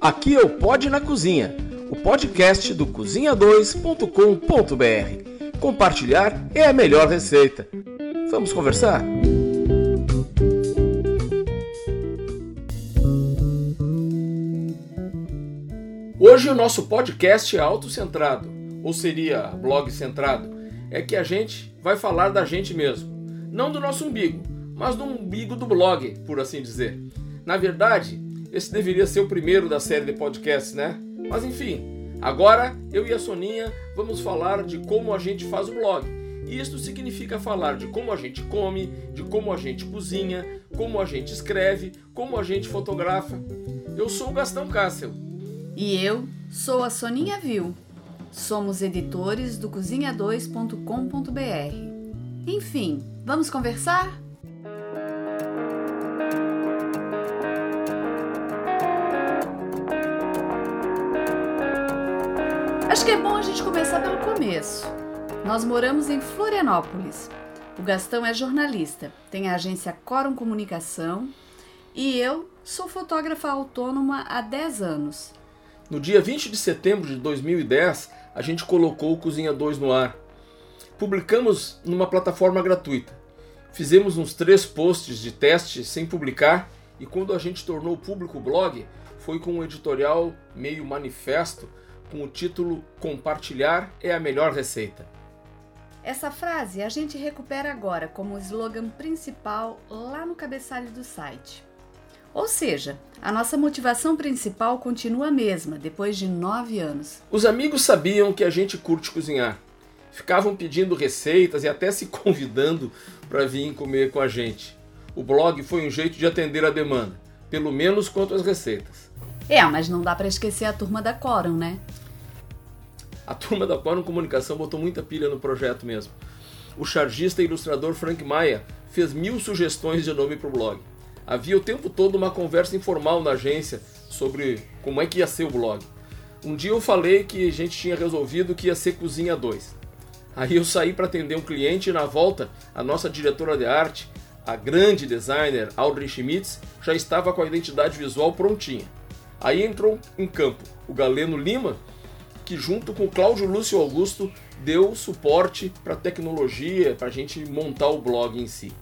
Aqui é o Pod na Cozinha, o podcast do cozinha2.com.br. Compartilhar é a melhor receita. Vamos conversar? Hoje o nosso podcast é autocentrado, ou seria blog centrado. É que a gente vai falar da gente mesmo, não do nosso umbigo, mas do umbigo do blog, por assim dizer. Na verdade, esse deveria ser o primeiro da série de podcasts, né? Mas enfim, agora eu e a Soninha vamos falar de como a gente faz o blog. E isso significa falar de como a gente come, de como a gente cozinha, como a gente escreve, como a gente fotografa. Eu sou o Gastão Cássio. E eu sou a Soninha Vil. Somos editores do cozinha2.com.br. Enfim, vamos conversar? Acho que é bom a gente começar pelo começo. Nós moramos em Florianópolis. O Gastão é jornalista, tem a agência Corum Comunicação e eu sou fotógrafa autônoma há 10 anos. No dia 20 de setembro de 2010, a gente colocou o Cozinha 2 no ar. Publicamos numa plataforma gratuita. Fizemos uns três posts de teste sem publicar e quando a gente tornou público o blog, foi com um editorial meio manifesto com o título Compartilhar é a melhor receita. Essa frase a gente recupera agora como slogan principal lá no cabeçalho do site. Ou seja, a nossa motivação principal continua a mesma depois de nove anos. Os amigos sabiam que a gente curte cozinhar. Ficavam pedindo receitas e até se convidando para vir comer com a gente. O blog foi um jeito de atender a demanda, pelo menos quanto às receitas. É, mas não dá para esquecer a turma da Corum, né? A turma da Quorum Comunicação botou muita pilha no projeto mesmo. O chargista e ilustrador Frank Maia fez mil sugestões de nome para o blog. Havia o tempo todo uma conversa informal na agência sobre como é que ia ser o blog. Um dia eu falei que a gente tinha resolvido que ia ser Cozinha 2. Aí eu saí para atender um cliente e na volta a nossa diretora de arte, a grande designer Audrey Schmitz, já estava com a identidade visual prontinha. Aí entrou em campo o Galeno Lima, que junto com o Cláudio Lúcio Augusto deu suporte para tecnologia, para a gente montar o blog em si.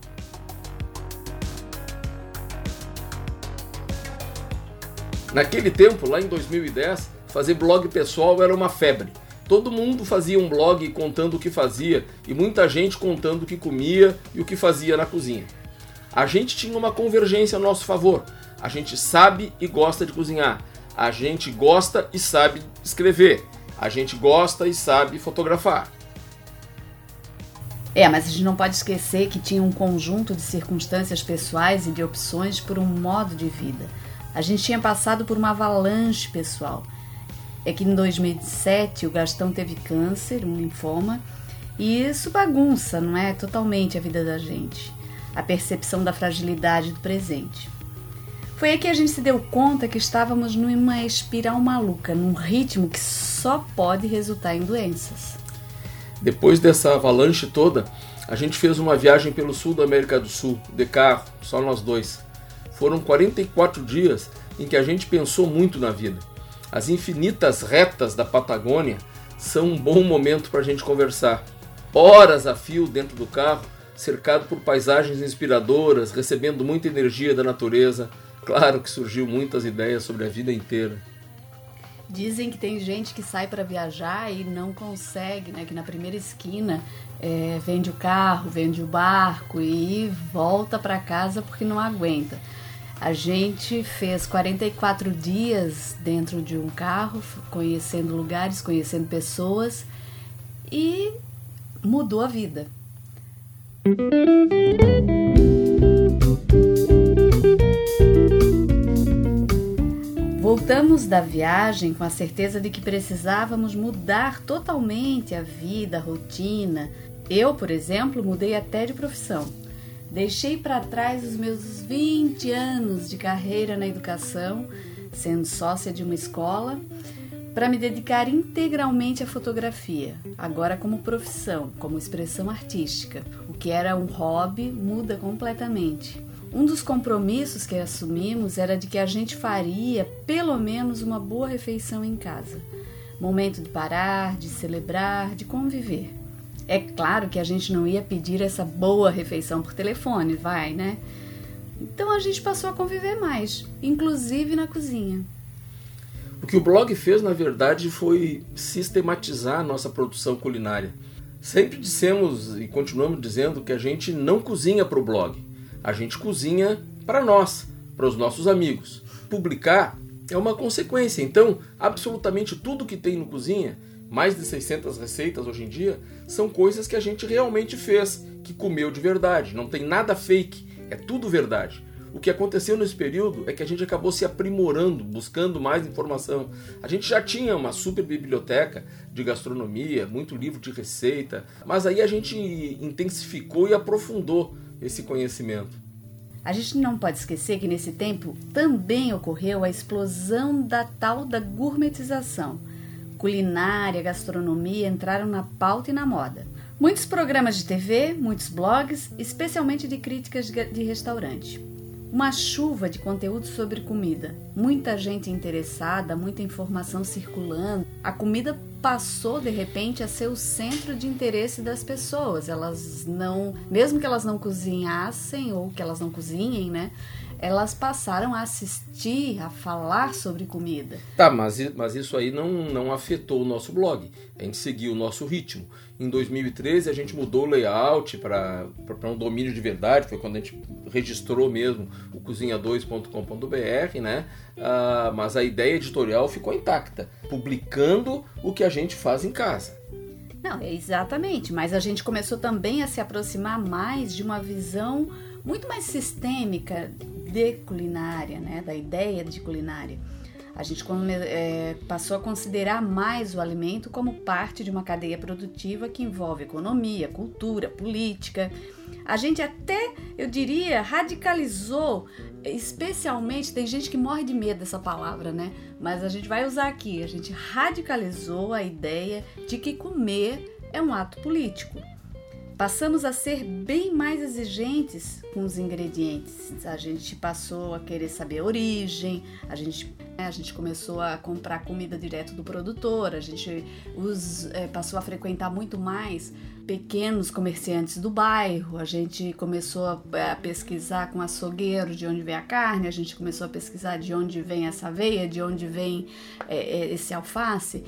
Naquele tempo, lá em 2010, fazer blog pessoal era uma febre. Todo mundo fazia um blog contando o que fazia e muita gente contando o que comia e o que fazia na cozinha. A gente tinha uma convergência a nosso favor. A gente sabe e gosta de cozinhar. A gente gosta e sabe escrever. A gente gosta e sabe fotografar. É, mas a gente não pode esquecer que tinha um conjunto de circunstâncias pessoais e de opções por um modo de vida. A gente tinha passado por uma avalanche pessoal. É que em 2007 o Gastão teve câncer, um linfoma, e isso bagunça, não é? Totalmente a vida da gente. A percepção da fragilidade do presente. Foi aí que a gente se deu conta que estávamos numa espiral maluca, num ritmo que só pode resultar em doenças. Depois dessa avalanche toda, a gente fez uma viagem pelo sul da América do Sul, de carro, só nós dois. Foram 44 dias em que a gente pensou muito na vida. As infinitas retas da Patagônia são um bom momento para a gente conversar. Horas a fio dentro do carro, cercado por paisagens inspiradoras, recebendo muita energia da natureza, Claro que surgiu muitas ideias sobre a vida inteira. Dizem que tem gente que sai para viajar e não consegue, né? Que na primeira esquina é, vende o carro, vende o barco e volta para casa porque não aguenta. A gente fez 44 dias dentro de um carro, conhecendo lugares, conhecendo pessoas e mudou a vida. Da viagem com a certeza de que precisávamos mudar totalmente a vida, a rotina. Eu, por exemplo, mudei até de profissão. Deixei para trás os meus 20 anos de carreira na educação, sendo sócia de uma escola, para me dedicar integralmente à fotografia, agora como profissão, como expressão artística. O que era um hobby muda completamente. Um dos compromissos que assumimos era de que a gente faria pelo menos uma boa refeição em casa. Momento de parar, de celebrar, de conviver. É claro que a gente não ia pedir essa boa refeição por telefone, vai, né? Então a gente passou a conviver mais, inclusive na cozinha. O que o blog fez, na verdade, foi sistematizar a nossa produção culinária. Sempre dissemos e continuamos dizendo que a gente não cozinha para o blog, a gente cozinha para nós, para os nossos amigos. Publicar é uma consequência, então, absolutamente tudo que tem no cozinha, mais de 600 receitas hoje em dia, são coisas que a gente realmente fez, que comeu de verdade, não tem nada fake, é tudo verdade. O que aconteceu nesse período é que a gente acabou se aprimorando, buscando mais informação. A gente já tinha uma super biblioteca de gastronomia, muito livro de receita, mas aí a gente intensificou e aprofundou esse conhecimento. A gente não pode esquecer que nesse tempo também ocorreu a explosão da tal da gourmetização. Culinária, gastronomia entraram na pauta e na moda. Muitos programas de TV, muitos blogs, especialmente de críticas de restaurante uma chuva de conteúdo sobre comida. Muita gente interessada, muita informação circulando. A comida passou de repente a ser o centro de interesse das pessoas. Elas não, mesmo que elas não cozinhassem ou que elas não cozinhem, né? Elas passaram a assistir, a falar sobre comida. Tá, mas, mas isso aí não, não afetou o nosso blog. A gente seguiu o nosso ritmo. Em 2013 a gente mudou o layout para um domínio de verdade, foi quando a gente registrou mesmo o cozinha2.com.br, né? Ah, mas a ideia editorial ficou intacta, publicando o que a gente faz em casa. Não, exatamente, mas a gente começou também a se aproximar mais de uma visão muito mais sistêmica de culinária, né, da ideia de culinária. A gente é, passou a considerar mais o alimento como parte de uma cadeia produtiva que envolve economia, cultura, política. A gente até, eu diria, radicalizou, especialmente, tem gente que morre de medo dessa palavra, né? Mas a gente vai usar aqui. A gente radicalizou a ideia de que comer é um ato político. Passamos a ser bem mais exigentes com os ingredientes. A gente passou a querer saber a origem, a gente, a gente começou a comprar comida direto do produtor, a gente os, é, passou a frequentar muito mais pequenos comerciantes do bairro, a gente começou a, a pesquisar com açougueiro de onde vem a carne, a gente começou a pesquisar de onde vem essa aveia, de onde vem é, esse alface.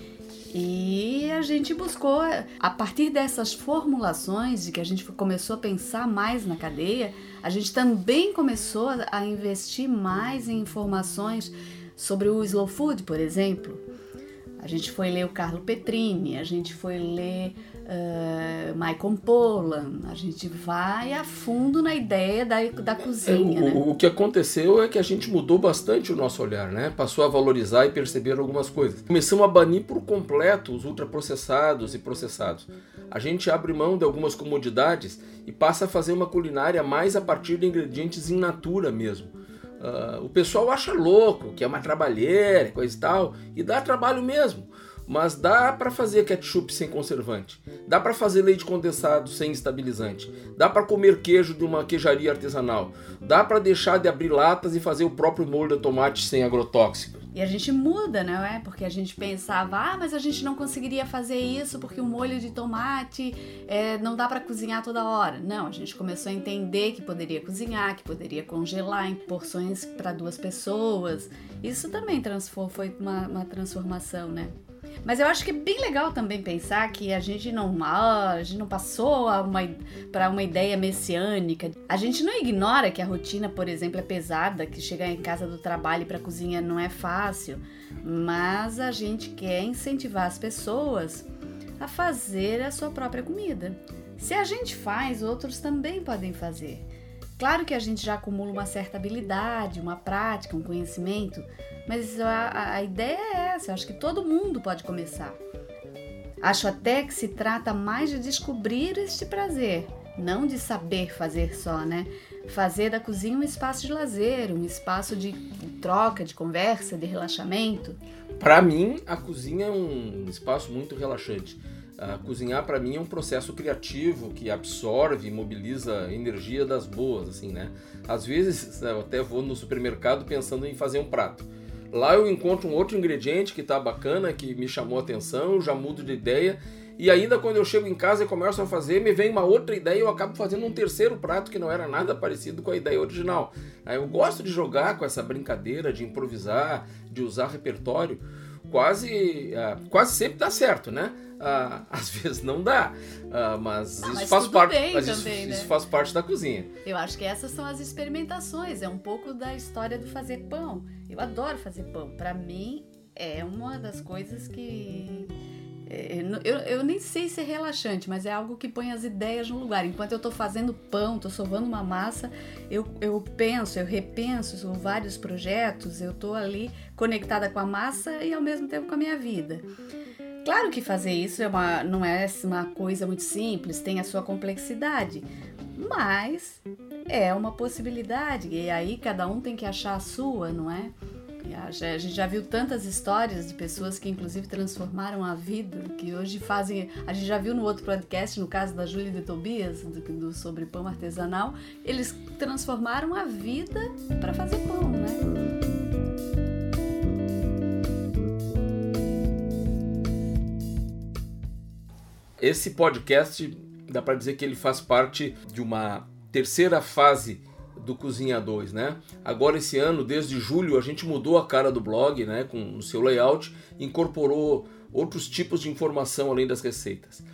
E a gente buscou, a partir dessas formulações, de que a gente começou a pensar mais na cadeia, a gente também começou a investir mais em informações sobre o slow food, por exemplo. A gente foi ler o Carlo Petrini, a gente foi ler uh, Michael Pollan, a gente vai a fundo na ideia da, da cozinha. É, né? o, o, que aconteceu é que a gente mudou bastante o nosso olhar, né? Passou a valorizar e perceber algumas coisas. Começamos a banir por completo os ultraprocessados e processados. A gente abre mão de algumas comodidades e passa a fazer uma culinária mais a partir de ingredientes in natura mesmo. Uh, o pessoal acha louco, que é uma trabalheira, coisa e tal, e dá trabalho mesmo. Mas dá para fazer ketchup sem conservante, dá para fazer leite condensado sem estabilizante, dá para comer queijo de uma queijaria artesanal, dá para deixar de abrir latas e fazer o próprio molho de tomate sem agrotóxico. E a gente muda, não é? Porque a gente pensava, ah, mas a gente não conseguiria fazer isso porque o molho de tomate é, não dá para cozinhar toda hora. Não, a gente começou a entender que poderia cozinhar, que poderia congelar em porções para duas pessoas. Isso também foi uma, uma transformação, né? Mas eu acho que é bem legal também pensar que a gente não, a gente não passou para uma ideia messiânica. A gente não ignora que a rotina, por exemplo, é pesada, que chegar em casa do trabalho para cozinha não é fácil, mas a gente quer incentivar as pessoas a fazer a sua própria comida. Se a gente faz, outros também podem fazer. Claro que a gente já acumula uma certa habilidade, uma prática, um conhecimento, mas a, a ideia é essa, eu acho que todo mundo pode começar. Acho até que se trata mais de descobrir este prazer, não de saber fazer só, né? Fazer da cozinha um espaço de lazer, um espaço de troca, de conversa, de relaxamento. Para mim, a cozinha é um espaço muito relaxante. Uh, cozinhar para mim é um processo criativo que absorve mobiliza energia das boas, assim, né? Às vezes eu até vou no supermercado pensando em fazer um prato. Lá eu encontro um outro ingrediente que tá bacana, que me chamou a atenção, já mudo de ideia e ainda quando eu chego em casa e começo a fazer, me vem uma outra ideia e eu acabo fazendo um terceiro prato que não era nada parecido com a ideia original. Eu gosto de jogar com essa brincadeira, de improvisar, de usar repertório. Quase, uh, quase sempre dá certo, né? Uh, às vezes não dá, uh, mas, isso mas faz parte. Também, isso, né? isso faz parte da cozinha. Eu acho que essas são as experimentações. É um pouco da história do fazer pão. Eu adoro fazer pão. Para mim é uma das coisas que é, eu, eu nem sei se é relaxante, mas é algo que põe as ideias no lugar. Enquanto eu estou fazendo pão, estou sovando uma massa, eu, eu penso, eu repenso são vários projetos, eu estou ali conectada com a massa e ao mesmo tempo com a minha vida. Claro que fazer isso é uma, não é uma coisa muito simples, tem a sua complexidade, mas é uma possibilidade e aí cada um tem que achar a sua, não é? A gente já viu tantas histórias de pessoas que, inclusive, transformaram a vida, que hoje fazem. A gente já viu no outro podcast, no caso da Júlia de Tobias, do, do, sobre pão artesanal, eles transformaram a vida para fazer pão, né? Esse podcast dá para dizer que ele faz parte de uma terceira fase do Cozinha 2, né? Agora esse ano, desde julho, a gente mudou a cara do blog, né, com o seu layout, incorporou outros tipos de informação além das receitas.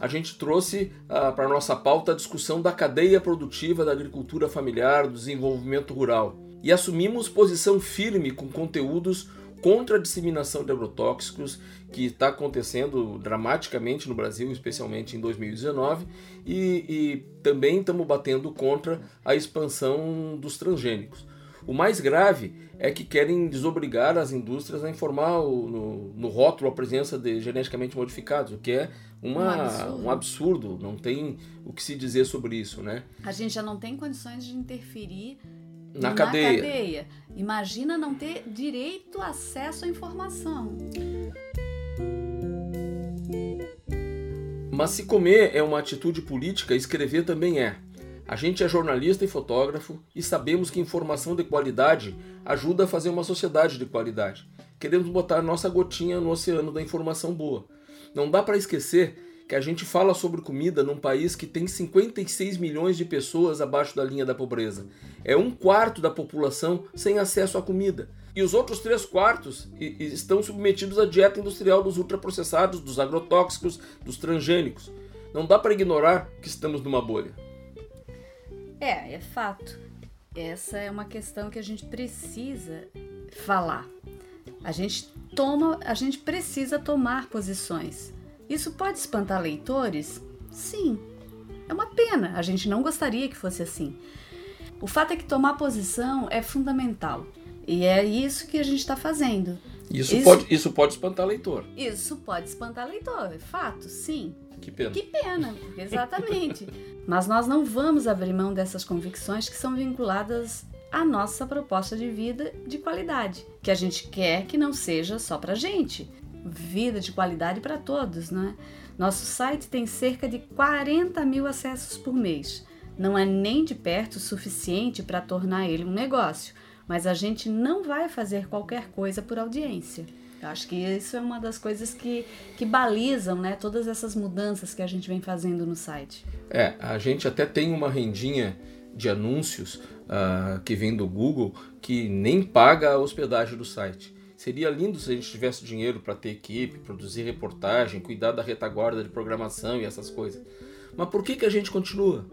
A gente trouxe uh, para nossa pauta a discussão da cadeia produtiva da agricultura familiar, do desenvolvimento rural. E assumimos posição firme com conteúdos contra a disseminação de agrotóxicos que está acontecendo dramaticamente no Brasil, especialmente em 2019, e, e também estamos batendo contra a expansão dos transgênicos. O mais grave é que querem desobrigar as indústrias a informar o, no, no, rótulo a presença de geneticamente modificados, o que é uma, um, absurdo. um, absurdo. Não tem o que se dizer sobre isso, né? A gente já não tem condições de interferir na, na cadeia. cadeia. Imagina não ter direito acesso à informação. Mas se comer é uma atitude política, escrever também é. A gente é jornalista e fotógrafo e sabemos que informação de qualidade ajuda a fazer uma sociedade de qualidade. Queremos botar nossa gotinha no oceano da informação boa. Não dá para esquecer que a gente fala sobre comida num país que tem 56 milhões de pessoas abaixo da linha da pobreza. É um quarto da população sem acesso à comida. E os outros três quartos estão submetidos à dieta industrial dos ultraprocessados, dos agrotóxicos, dos transgênicos. Não dá para ignorar que estamos numa bolha. É, é fato. Essa é uma questão que a gente precisa falar. A gente toma, a gente precisa tomar posições. Isso pode espantar leitores? Sim. É uma pena, a gente não gostaria que fosse assim. O fato é que tomar posição é fundamental. E é isso que a gente está fazendo. Isso, isso, pode, isso pode espantar leitor. Isso pode espantar leitor, é fato, sim. Que pena. Que pena, exatamente. Mas nós não vamos abrir mão dessas convicções que são vinculadas à nossa proposta de vida de qualidade, que a gente quer que não seja só para gente, vida de qualidade para todos, né? Nosso site tem cerca de 40 mil acessos por mês. Não é nem de perto o suficiente para tornar ele um negócio, mas a gente não vai fazer qualquer coisa por audiência. Eu acho que isso é uma das coisas que, que balizam né, todas essas mudanças que a gente vem fazendo no site. É, a gente até tem uma rendinha de anúncios uh, que vem do Google que nem paga a hospedagem do site. Seria lindo se a gente tivesse dinheiro para ter equipe, produzir reportagem, cuidar da retaguarda de programação e essas coisas. Mas por que, que a gente continua?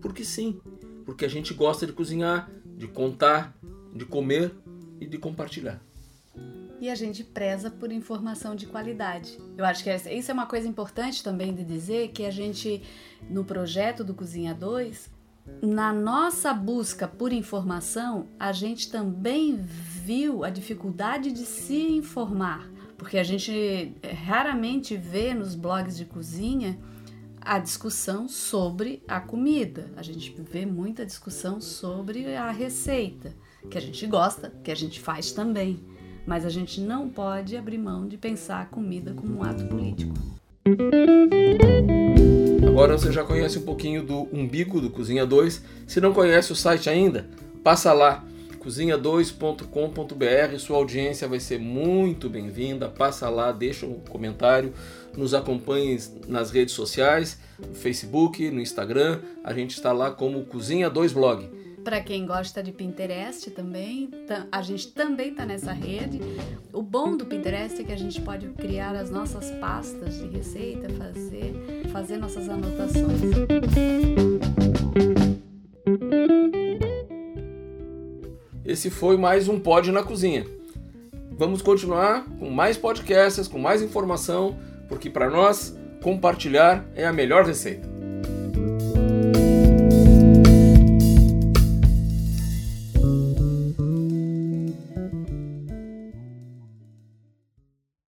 Porque sim. Porque a gente gosta de cozinhar, de contar, de comer e de compartilhar. E a gente preza por informação de qualidade. Eu acho que isso é uma coisa importante também de dizer que a gente, no projeto do Cozinha 2, na nossa busca por informação, a gente também viu a dificuldade de se informar, porque a gente eh, raramente vê nos blogs de cozinha a discussão sobre a comida. A gente vê muita discussão sobre a receita, que a gente gosta, que a gente faz também. Mas a gente não pode abrir mão de pensar a comida como um ato político. Agora você já conhece um pouquinho do umbigo do Cozinha 2. Se não conhece o site ainda, passa lá cozinha2.com.br. Sua audiência vai ser muito bem-vinda. Passa lá, deixa um comentário, nos acompanhe nas redes sociais, no Facebook, no Instagram. A gente está lá como Cozinha 2 Blog. Para quem gosta de Pinterest também, a gente também está nessa rede. O bom do Pinterest é que a gente pode criar as nossas pastas de receita, fazer, fazer nossas anotações. Esse foi mais um Pod na Cozinha. Vamos continuar com mais podcasts, com mais informação, porque para nós compartilhar é a melhor receita.